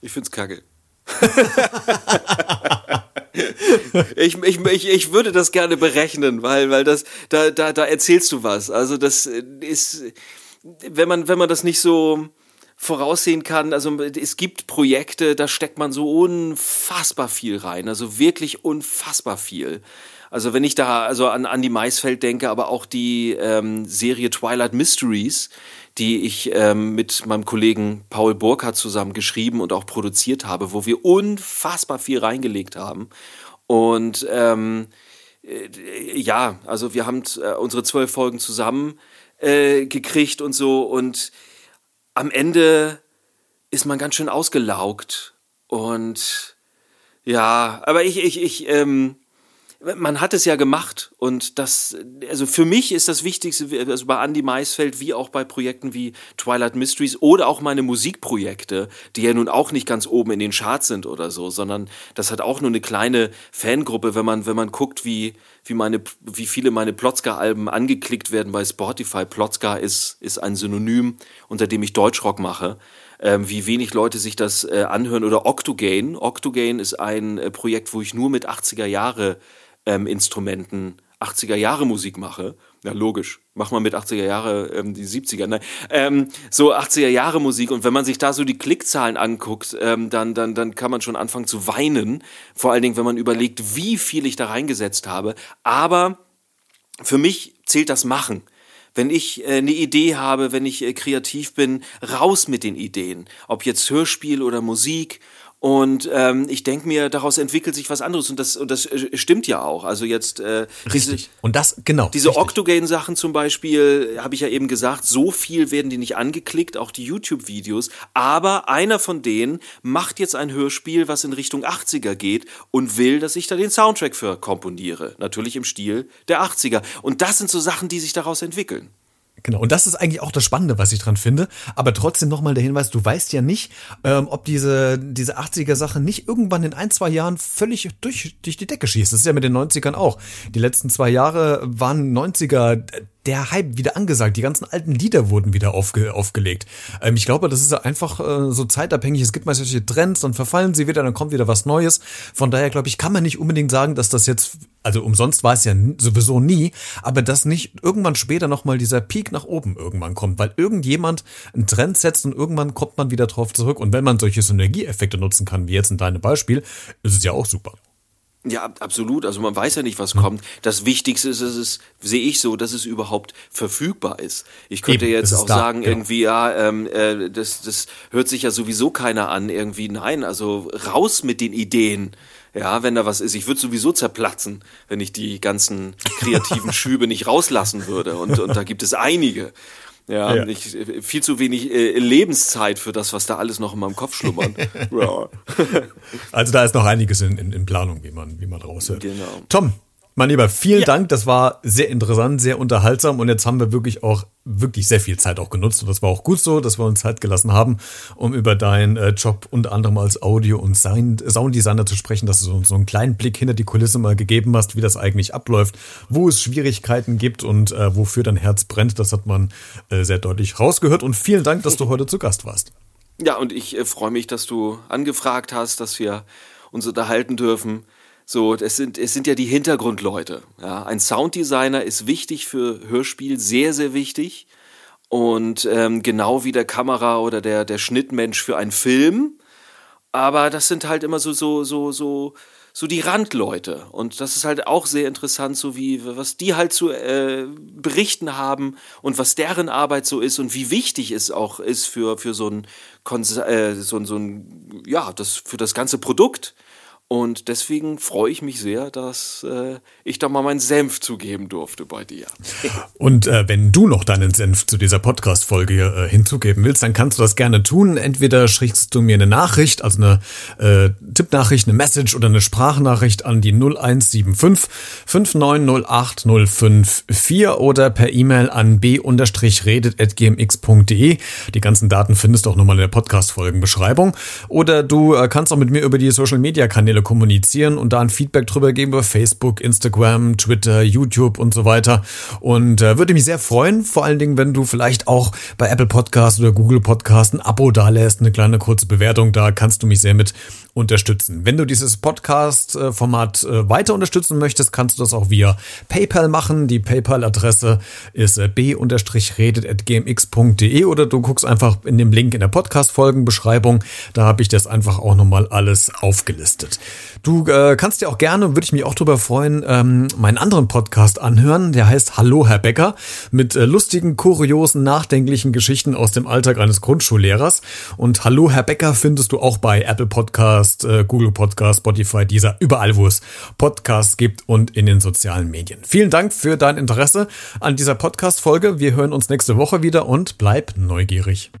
Ich find's kacke. [LAUGHS] ich, ich, ich, ich würde das gerne berechnen, weil, weil das, da, da, da erzählst du was. Also das ist, wenn man, wenn man das nicht so voraussehen kann, also es gibt Projekte, da steckt man so unfassbar viel rein, also wirklich unfassbar viel. Also wenn ich da also an Andy Maisfeld denke, aber auch die ähm, Serie Twilight Mysteries, die ich ähm, mit meinem Kollegen Paul Burkhardt zusammen geschrieben und auch produziert habe, wo wir unfassbar viel reingelegt haben. Und ähm, äh, ja, also wir haben äh, unsere zwölf Folgen zusammen äh, gekriegt und so und am Ende ist man ganz schön ausgelaugt und ja, aber ich, ich, ich, ähm, man hat es ja gemacht und das, also für mich ist das Wichtigste, also bei Andy Maisfeld wie auch bei Projekten wie Twilight Mysteries oder auch meine Musikprojekte, die ja nun auch nicht ganz oben in den Charts sind oder so, sondern das hat auch nur eine kleine Fangruppe, wenn man, wenn man guckt, wie, wie meine, wie viele meine Plotzka-Alben angeklickt werden bei Spotify. Plotzka ist, ist ein Synonym, unter dem ich Deutschrock mache ähm, wie wenig Leute sich das äh, anhören. Oder Octogane. Octogane ist ein äh, Projekt, wo ich nur mit 80er Jahre ähm, Instrumenten 80er Jahre Musik mache. Ja, logisch. Mach mal mit 80er Jahre ähm, die 70er. Nein. Ähm, so 80er Jahre Musik. Und wenn man sich da so die Klickzahlen anguckt, ähm, dann, dann, dann kann man schon anfangen zu weinen. Vor allen Dingen, wenn man überlegt, wie viel ich da reingesetzt habe. Aber für mich zählt das Machen. Wenn ich äh, eine Idee habe, wenn ich äh, kreativ bin, raus mit den Ideen. Ob jetzt Hörspiel oder Musik und ähm, ich denke mir, daraus entwickelt sich was anderes und das, und das äh, stimmt ja auch. Also jetzt äh, richtig. Diese, und das genau. Diese Octogane-Sachen zum Beispiel, habe ich ja eben gesagt, so viel werden die nicht angeklickt, auch die YouTube-Videos. Aber einer von denen macht jetzt ein Hörspiel, was in Richtung 80er geht und will, dass ich da den Soundtrack für komponiere. Natürlich im Stil der 80er. Und das sind so Sachen, die sich daraus entwickeln. Genau, und das ist eigentlich auch das Spannende, was ich dran finde. Aber trotzdem nochmal der Hinweis, du weißt ja nicht, ähm, ob diese, diese 80er-Sache nicht irgendwann in ein, zwei Jahren völlig durch, durch die Decke schießt. Das ist ja mit den 90ern auch. Die letzten zwei Jahre waren 90er der Hype wieder angesagt. Die ganzen alten Lieder wurden wieder aufge aufgelegt. Ähm, ich glaube, das ist einfach äh, so zeitabhängig. Es gibt mal solche Trends, dann verfallen sie wieder, dann kommt wieder was Neues. Von daher glaube ich, kann man nicht unbedingt sagen, dass das jetzt, also umsonst war es ja sowieso nie, aber dass nicht irgendwann später nochmal dieser Peak nach oben irgendwann kommt, weil irgendjemand einen Trend setzt und irgendwann kommt man wieder drauf zurück. Und wenn man solche Synergieeffekte nutzen kann, wie jetzt in deinem Beispiel, ist es ja auch super. Ja, absolut. Also man weiß ja nicht, was kommt. Das Wichtigste ist, es ist, sehe ich so, dass es überhaupt verfügbar ist. Ich könnte Eben, jetzt auch da, sagen, genau. irgendwie, ja, ähm, äh, das, das hört sich ja sowieso keiner an, irgendwie. Nein, also raus mit den Ideen. Ja, wenn da was ist. Ich würde sowieso zerplatzen, wenn ich die ganzen kreativen [LAUGHS] Schübe nicht rauslassen würde. Und, und da gibt es einige. Ja, ja. Ich, viel zu wenig äh, Lebenszeit für das, was da alles noch in meinem Kopf schlummert. [LAUGHS] Also da ist noch einiges in, in, in Planung, wie man, wie man raushört. Genau. Tom, mein Lieber, vielen ja. Dank. Das war sehr interessant, sehr unterhaltsam und jetzt haben wir wirklich auch wirklich sehr viel Zeit auch genutzt und das war auch gut so, dass wir uns Zeit gelassen haben, um über deinen äh, Job unter anderem als Audio- und Sounddesigner zu sprechen, dass du uns so einen kleinen Blick hinter die Kulisse mal gegeben hast, wie das eigentlich abläuft, wo es Schwierigkeiten gibt und äh, wofür dein Herz brennt. Das hat man äh, sehr deutlich rausgehört und vielen Dank, dass du heute zu Gast warst. Ja, und ich äh, freue mich, dass du angefragt hast, dass wir uns unterhalten dürfen. So, es sind, es sind ja die Hintergrundleute. Ja. Ein Sounddesigner ist wichtig für Hörspiel, sehr, sehr wichtig. Und ähm, genau wie der Kamera oder der, der Schnittmensch für einen Film. Aber das sind halt immer so, so, so, so, so die Randleute. Und das ist halt auch sehr interessant, so wie, was die halt zu äh, berichten haben und was deren Arbeit so ist und wie wichtig es auch ist für, für so ein, äh, so, so ein, ja, das, für das ganze Produkt. Und deswegen freue ich mich sehr, dass äh, ich da mal meinen Senf zugeben durfte bei dir. [LAUGHS] Und äh, wenn du noch deinen Senf zu dieser Podcast-Folge äh, hinzugeben willst, dann kannst du das gerne tun. Entweder schickst du mir eine Nachricht, also eine äh, Tippnachricht, eine Message oder eine Sprachnachricht an die 0175 5908 054 oder per E-Mail an b-redet.gmx.de. Die ganzen Daten findest du auch nochmal in der Podcast-Folgenbeschreibung. Oder du äh, kannst auch mit mir über die Social-Media-Kanäle kommunizieren und da ein Feedback drüber geben über Facebook, Instagram, Twitter, YouTube und so weiter. Und äh, würde mich sehr freuen, vor allen Dingen, wenn du vielleicht auch bei Apple Podcast oder Google Podcast ein Abo da lässt, eine kleine kurze Bewertung, da kannst du mich sehr mit unterstützen. Wenn du dieses Podcast-Format äh, weiter unterstützen möchtest, kannst du das auch via PayPal machen. Die PayPal-Adresse ist äh, b-redet.gmx.de oder du guckst einfach in dem Link in der Podcast-Folgenbeschreibung. Da habe ich das einfach auch nochmal alles aufgelistet. Du äh, kannst dir auch gerne, würde ich mich auch drüber freuen, ähm, meinen anderen Podcast anhören. Der heißt Hallo Herr Becker mit äh, lustigen, kuriosen, nachdenklichen Geschichten aus dem Alltag eines Grundschullehrers. Und Hallo Herr Becker findest du auch bei Apple Podcast, äh, Google Podcast, Spotify, dieser überall, wo es Podcasts gibt und in den sozialen Medien. Vielen Dank für dein Interesse an dieser Podcast-Folge. Wir hören uns nächste Woche wieder und bleib neugierig.